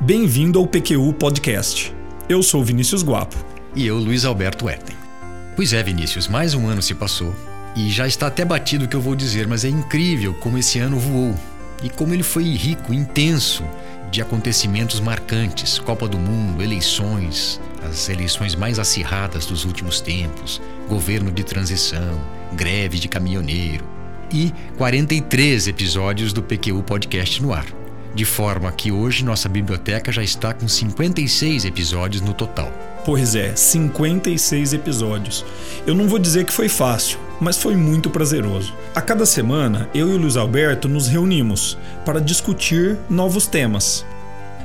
Bem-vindo ao PQU Podcast. Eu sou Vinícius Guapo. E eu, Luiz Alberto Erten. Pois é, Vinícius, mais um ano se passou. E já está até batido o que eu vou dizer, mas é incrível como esse ano voou. E como ele foi rico, intenso de acontecimentos marcantes Copa do Mundo, eleições, as eleições mais acirradas dos últimos tempos, governo de transição, greve de caminhoneiro e 43 episódios do PQU Podcast no ar de forma que hoje nossa biblioteca já está com 56 episódios no total. Pois é, 56 episódios. Eu não vou dizer que foi fácil, mas foi muito prazeroso. A cada semana, eu e o Luiz Alberto nos reunimos para discutir novos temas.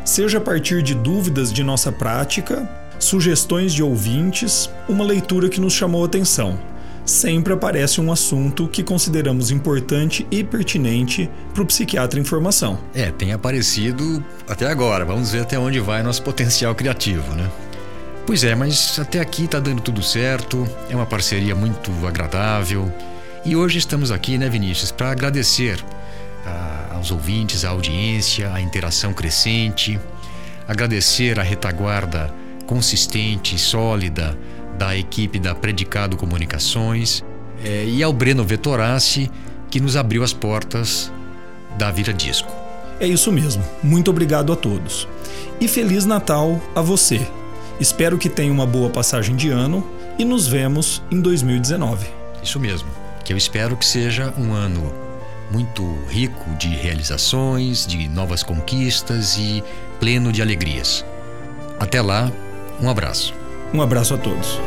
Seja a partir de dúvidas de nossa prática, sugestões de ouvintes, uma leitura que nos chamou a atenção sempre aparece um assunto que consideramos importante e pertinente para o psiquiatra em formação. É, tem aparecido até agora. Vamos ver até onde vai nosso potencial criativo, né? Pois é, mas até aqui está dando tudo certo, é uma parceria muito agradável. E hoje estamos aqui, né, Vinícius, para agradecer a, ah, aos ouvintes, à audiência, a interação crescente, agradecer a retaguarda consistente, sólida, da equipe da Predicado Comunicações é, e ao Breno Vettorassi, que nos abriu as portas da Vira Disco. É isso mesmo. Muito obrigado a todos. E Feliz Natal a você. Espero que tenha uma boa passagem de ano e nos vemos em 2019. Isso mesmo. Que eu espero que seja um ano muito rico de realizações, de novas conquistas e pleno de alegrias. Até lá, um abraço. Um abraço a todos.